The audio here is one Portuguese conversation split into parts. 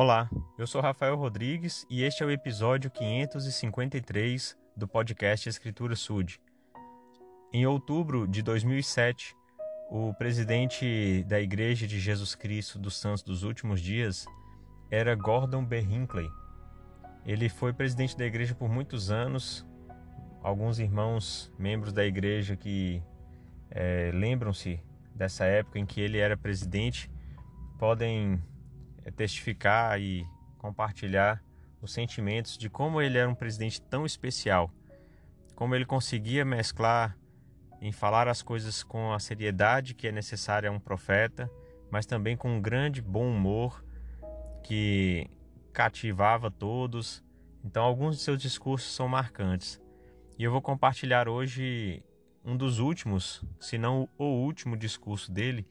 Olá, eu sou Rafael Rodrigues e este é o episódio 553 do podcast Escritura Sud. Em outubro de 2007, o presidente da Igreja de Jesus Cristo dos Santos dos Últimos Dias era Gordon B. Hinckley. Ele foi presidente da igreja por muitos anos. Alguns irmãos, membros da igreja que é, lembram-se dessa época em que ele era presidente, podem é, testificar e compartilhar os sentimentos de como ele era um presidente tão especial, como ele conseguia mesclar em falar as coisas com a seriedade que é necessária a um profeta, mas também com um grande bom humor que cativava todos. Então, alguns de seus discursos são marcantes. E eu vou compartilhar hoje um dos últimos, se não o último discurso dele,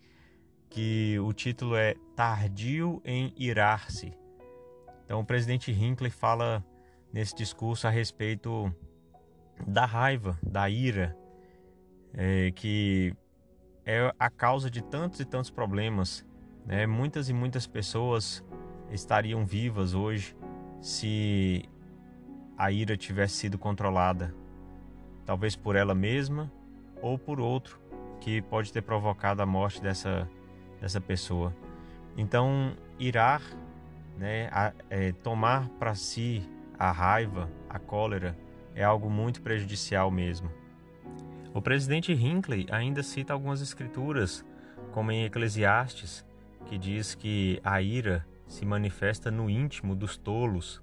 que o título é Tardio em Irar-se. Então, o presidente Hinckley fala nesse discurso a respeito da raiva, da ira, é, que é a causa de tantos e tantos problemas. Né? Muitas e muitas pessoas estariam vivas hoje se a ira tivesse sido controlada, talvez por ela mesma ou por outro que pode ter provocado a morte dessa dessa pessoa. Então, irar, né, a, é, tomar para si a raiva, a cólera, é algo muito prejudicial mesmo. O presidente Hinckley ainda cita algumas escrituras, como em Eclesiastes, que diz que a ira se manifesta no íntimo dos tolos,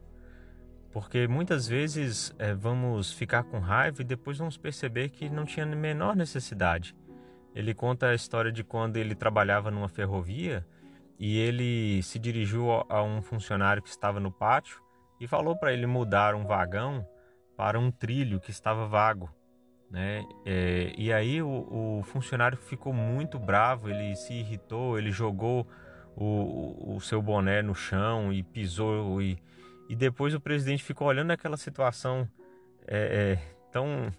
porque muitas vezes é, vamos ficar com raiva e depois vamos perceber que não tinha a menor necessidade. Ele conta a história de quando ele trabalhava numa ferrovia e ele se dirigiu a um funcionário que estava no pátio e falou para ele mudar um vagão para um trilho que estava vago. Né? É, e aí o, o, funcionário ficou muito bravo, ele se irritou, ele jogou o, o seu boné no chão e pisou. E, e depois o presidente ficou olhando aquela situação é, é, tão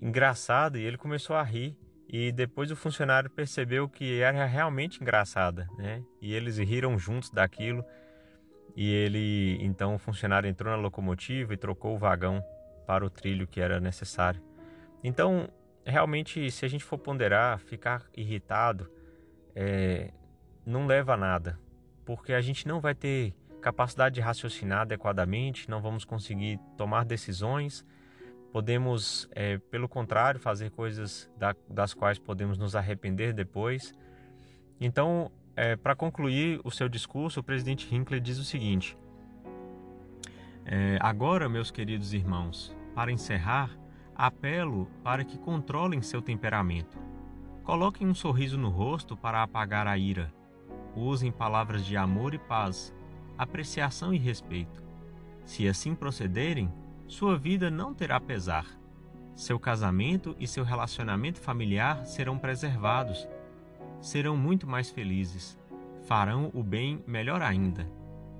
engraçada e ele começou a rir. E depois o funcionário percebeu que era realmente engraçada, né? E eles riram juntos daquilo. E ele, então, o funcionário entrou na locomotiva e trocou o vagão para o trilho que era necessário. Então, realmente, se a gente for ponderar, ficar irritado é, não leva a nada, porque a gente não vai ter capacidade de raciocinar adequadamente, não vamos conseguir tomar decisões Podemos, é, pelo contrário, fazer coisas da, das quais podemos nos arrepender depois. Então, é, para concluir o seu discurso, o presidente Hinckley diz o seguinte: é, Agora, meus queridos irmãos, para encerrar, apelo para que controlem seu temperamento. Coloquem um sorriso no rosto para apagar a ira. Usem palavras de amor e paz, apreciação e respeito. Se assim procederem, sua vida não terá pesar. Seu casamento e seu relacionamento familiar serão preservados. Serão muito mais felizes. Farão o bem melhor ainda.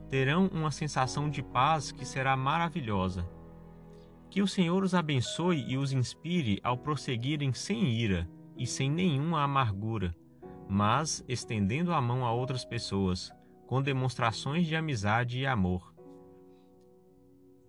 Terão uma sensação de paz que será maravilhosa. Que o Senhor os abençoe e os inspire ao prosseguirem sem ira e sem nenhuma amargura, mas estendendo a mão a outras pessoas, com demonstrações de amizade e amor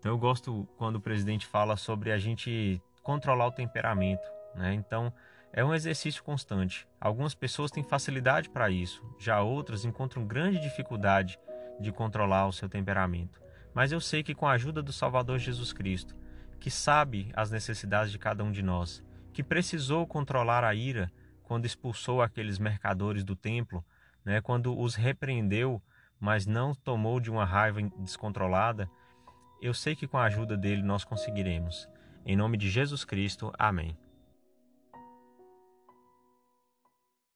então eu gosto quando o presidente fala sobre a gente controlar o temperamento, né? Então é um exercício constante. Algumas pessoas têm facilidade para isso, já outras encontram grande dificuldade de controlar o seu temperamento. Mas eu sei que com a ajuda do Salvador Jesus Cristo, que sabe as necessidades de cada um de nós, que precisou controlar a ira quando expulsou aqueles mercadores do templo, né, quando os repreendeu, mas não tomou de uma raiva descontrolada, eu sei que com a ajuda dele nós conseguiremos. Em nome de Jesus Cristo, amém.